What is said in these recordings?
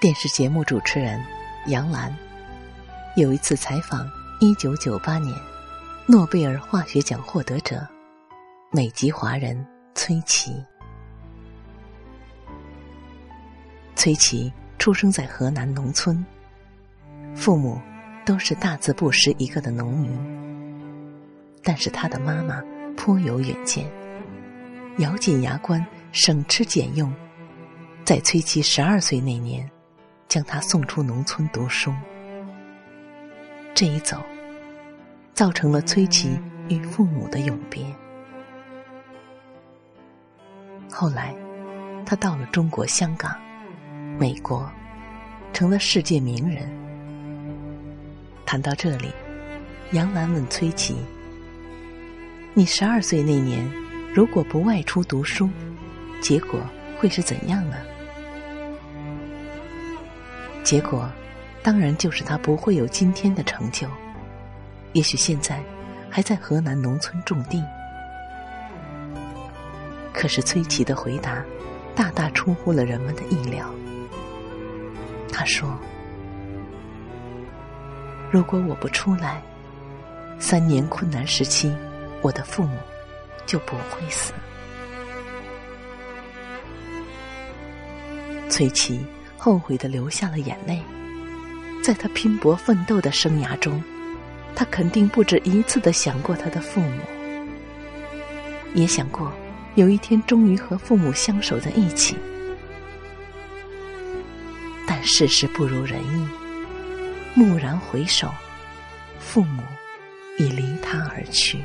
电视节目主持人杨澜有一次采访一九九八年诺贝尔化学奖获得者美籍华人崔琦。崔琦出生在河南农村，父母都是大字不识一个的农民，但是他的妈妈颇有远见，咬紧牙关，省吃俭用，在崔琦十二岁那年。将他送出农村读书，这一走，造成了崔琦与父母的永别。后来，他到了中国香港、美国，成了世界名人。谈到这里，杨澜问崔琦：“你十二岁那年，如果不外出读书，结果会是怎样呢？”结果，当然就是他不会有今天的成就。也许现在还在河南农村种地。可是崔琦的回答，大大出乎了人们的意料。他说：“如果我不出来，三年困难时期，我的父母就不会死。”崔琦。后悔的流下了眼泪，在他拼搏奋斗的生涯中，他肯定不止一次的想过他的父母，也想过有一天终于和父母相守在一起。但世事不如人意，蓦然回首，父母已离他而去。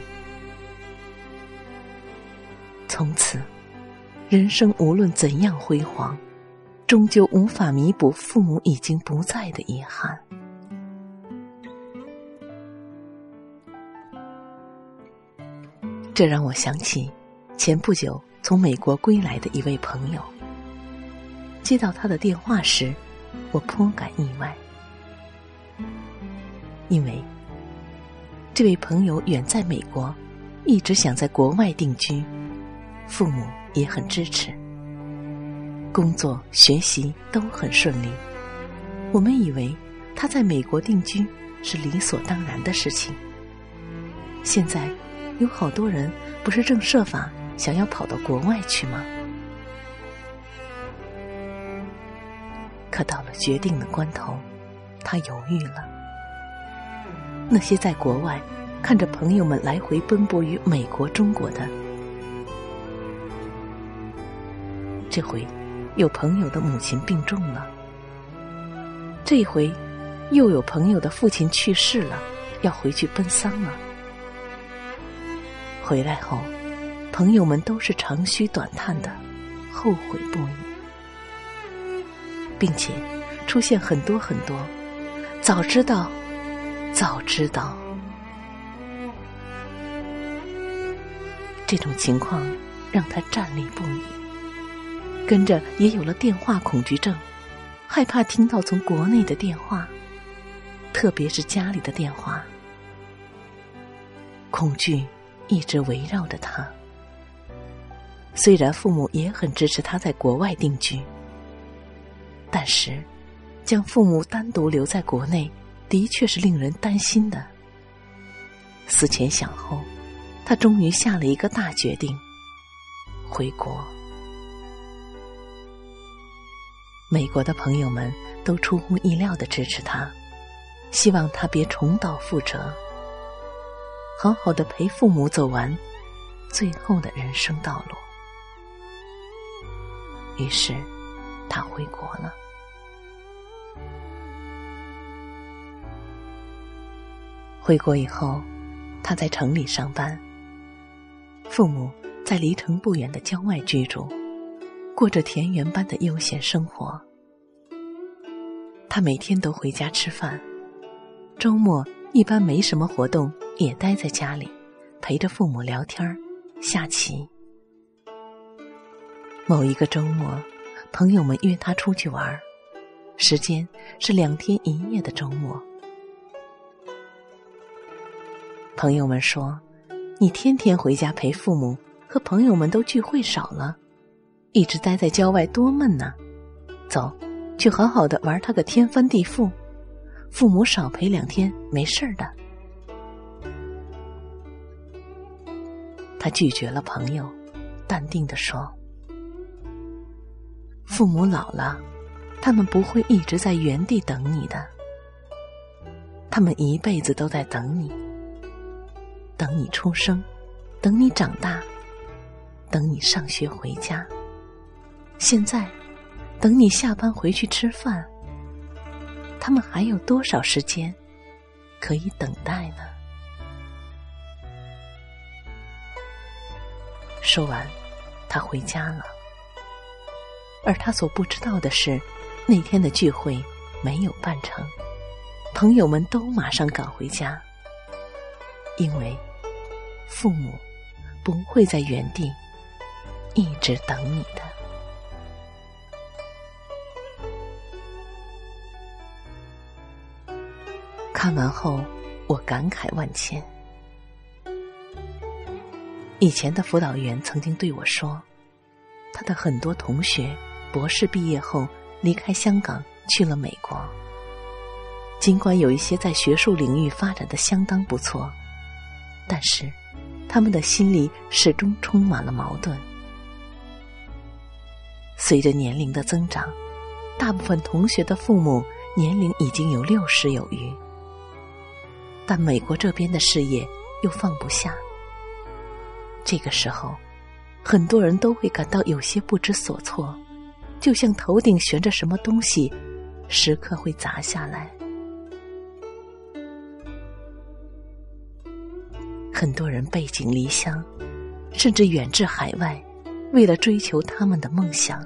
从此，人生无论怎样辉煌。终究无法弥补父母已经不在的遗憾。这让我想起前不久从美国归来的一位朋友。接到他的电话时，我颇感意外，因为这位朋友远在美国，一直想在国外定居，父母也很支持。工作、学习都很顺利。我们以为他在美国定居是理所当然的事情。现在有好多人不是正设法想要跑到国外去吗？可到了决定的关头，他犹豫了。那些在国外看着朋友们来回奔波于美国、中国的，这回。有朋友的母亲病重了，这回又有朋友的父亲去世了，要回去奔丧了。回来后，朋友们都是长吁短叹的，后悔不已，并且出现很多很多“早知道，早知道”这种情况，让他站立不已。跟着也有了电话恐惧症，害怕听到从国内的电话，特别是家里的电话，恐惧一直围绕着他。虽然父母也很支持他在国外定居，但是将父母单独留在国内，的确是令人担心的。思前想后，他终于下了一个大决定：回国。美国的朋友们都出乎意料的支持他，希望他别重蹈覆辙，好好的陪父母走完最后的人生道路。于是，他回国了。回国以后，他在城里上班，父母在离城不远的郊外居住。过着田园般的悠闲生活，他每天都回家吃饭，周末一般没什么活动，也待在家里，陪着父母聊天下棋。某一个周末，朋友们约他出去玩时间是两天一夜的周末。朋友们说：“你天天回家陪父母，和朋友们都聚会少了。”一直待在郊外多闷呐！走，去好好的玩他个天翻地覆，父母少陪两天没事儿的。他拒绝了朋友，淡定的说：“父母老了，他们不会一直在原地等你的，他们一辈子都在等你，等你出生，等你长大，等你上学回家。现在。”等你下班回去吃饭，他们还有多少时间可以等待呢？说完，他回家了。而他所不知道的是，那天的聚会没有办成，朋友们都马上赶回家，因为父母不会在原地一直等你的。看完后，我感慨万千。以前的辅导员曾经对我说，他的很多同学博士毕业后离开香港去了美国。尽管有一些在学术领域发展的相当不错，但是他们的心里始终充满了矛盾。随着年龄的增长，大部分同学的父母年龄已经有六十有余。但美国这边的事业又放不下，这个时候，很多人都会感到有些不知所措，就像头顶悬着什么东西，时刻会砸下来。很多人背井离乡，甚至远至海外，为了追求他们的梦想，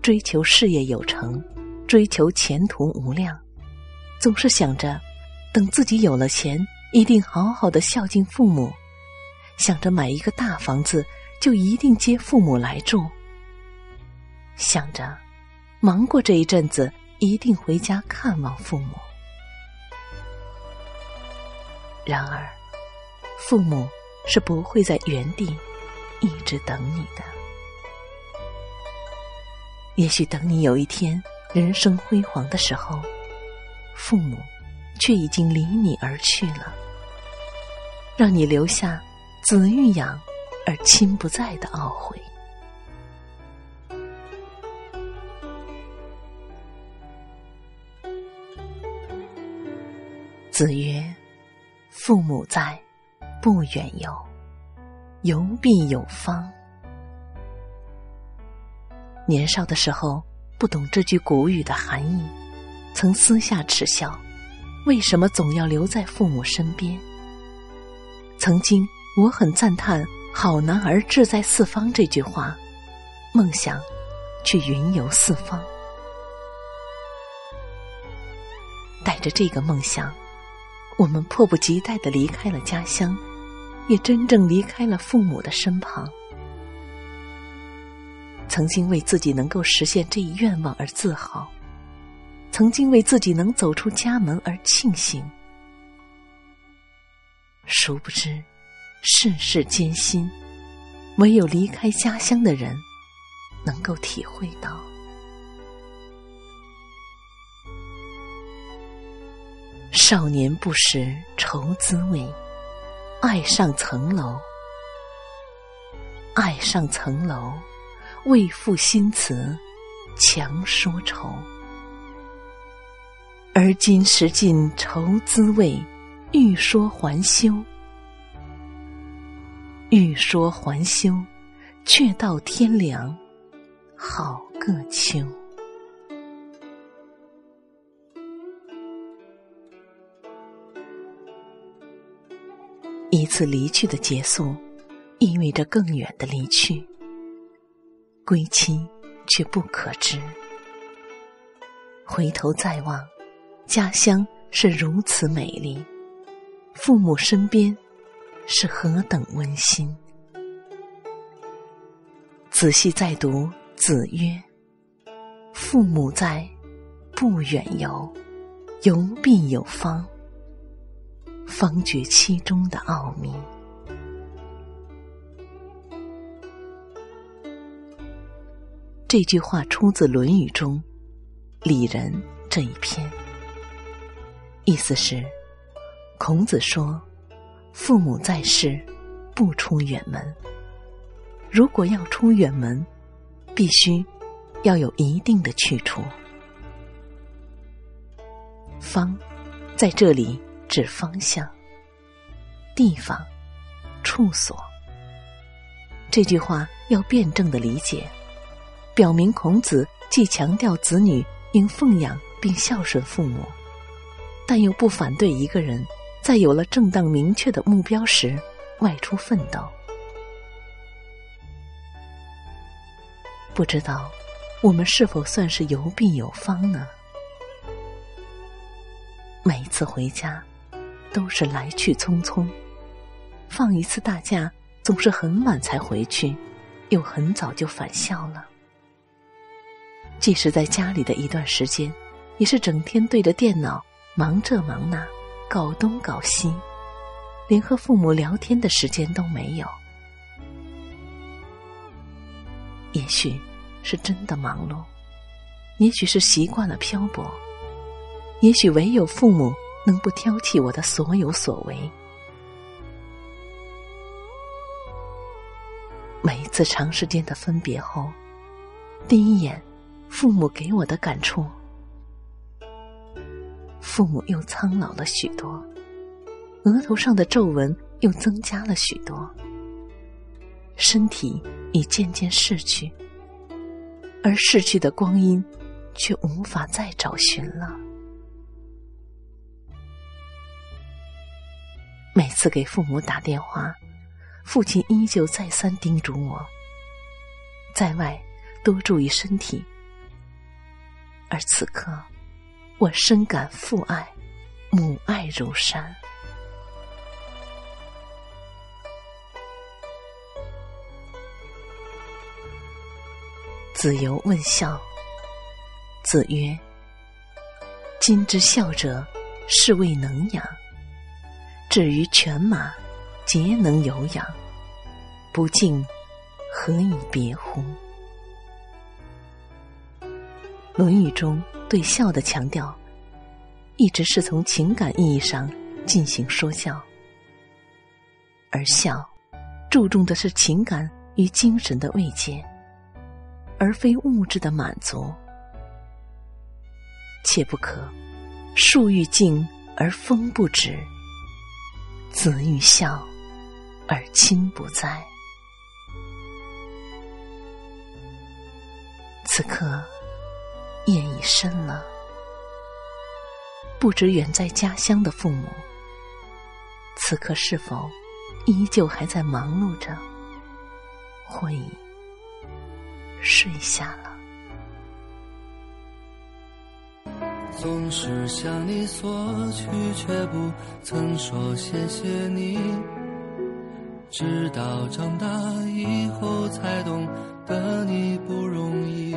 追求事业有成，追求前途无量，总是想着。等自己有了钱，一定好好的孝敬父母，想着买一个大房子，就一定接父母来住。想着忙过这一阵子，一定回家看望父母。然而，父母是不会在原地一直等你的。也许等你有一天人生辉煌的时候，父母。却已经离你而去了，让你留下子欲养而亲不在的懊悔。子曰：“父母在，不远游；游必有方。”年少的时候不懂这句古语的含义，曾私下耻笑。为什么总要留在父母身边？曾经我很赞叹“好男儿志在四方”这句话，梦想去云游四方。带着这个梦想，我们迫不及待的离开了家乡，也真正离开了父母的身旁。曾经为自己能够实现这一愿望而自豪。曾经为自己能走出家门而庆幸，殊不知世事艰辛，唯有离开家乡的人能够体会到。少年不识愁滋味，爱上层楼，爱上层楼，为赋新词强说愁。而今识尽愁滋味，欲说还休。欲说还休，却道天凉，好个秋。一次离去的结束，意味着更远的离去。归期却不可知。回头再望。家乡是如此美丽，父母身边是何等温馨。仔细再读，子曰：“父母在，不远游；游必有方。”方觉其中的奥秘。这句话出自《论语》中。里仁》这一篇，意思是，孔子说，父母在世，不出远门。如果要出远门，必须要有一定的去处。方，在这里指方向、地方、处所。这句话要辩证的理解，表明孔子既强调子女应奉养并孝顺父母，但又不反对一个人在有了正当明确的目标时外出奋斗。不知道我们是否算是有病有方呢？每一次回家，都是来去匆匆。放一次大假，总是很晚才回去，又很早就返校了。即使在家里的一段时间，也是整天对着电脑，忙这忙那，搞东搞西，连和父母聊天的时间都没有。也许是真的忙碌，也许是习惯了漂泊。也许唯有父母能不挑剔我的所有所为。每一次长时间的分别后，第一眼，父母给我的感触，父母又苍老了许多，额头上的皱纹又增加了许多，身体已渐渐逝去，而逝去的光阴，却无法再找寻了。每次给父母打电话，父亲依旧再三叮嘱我，在外多注意身体。而此刻，我深感父爱、母爱如山。子游问孝，子曰：“今之孝者，是谓能养。”至于犬马，皆能有养，不敬，何以别乎？《论语》中对孝的强调，一直是从情感意义上进行说教，而孝注重的是情感与精神的慰藉，而非物质的满足。切不可树欲静而风不止。子欲孝，而亲不在。此刻夜已深了，不知远在家乡的父母，此刻是否依旧还在忙碌着，或已睡下了？总是向你索取，却不曾说谢谢你。直到长大以后，才懂得你不容易。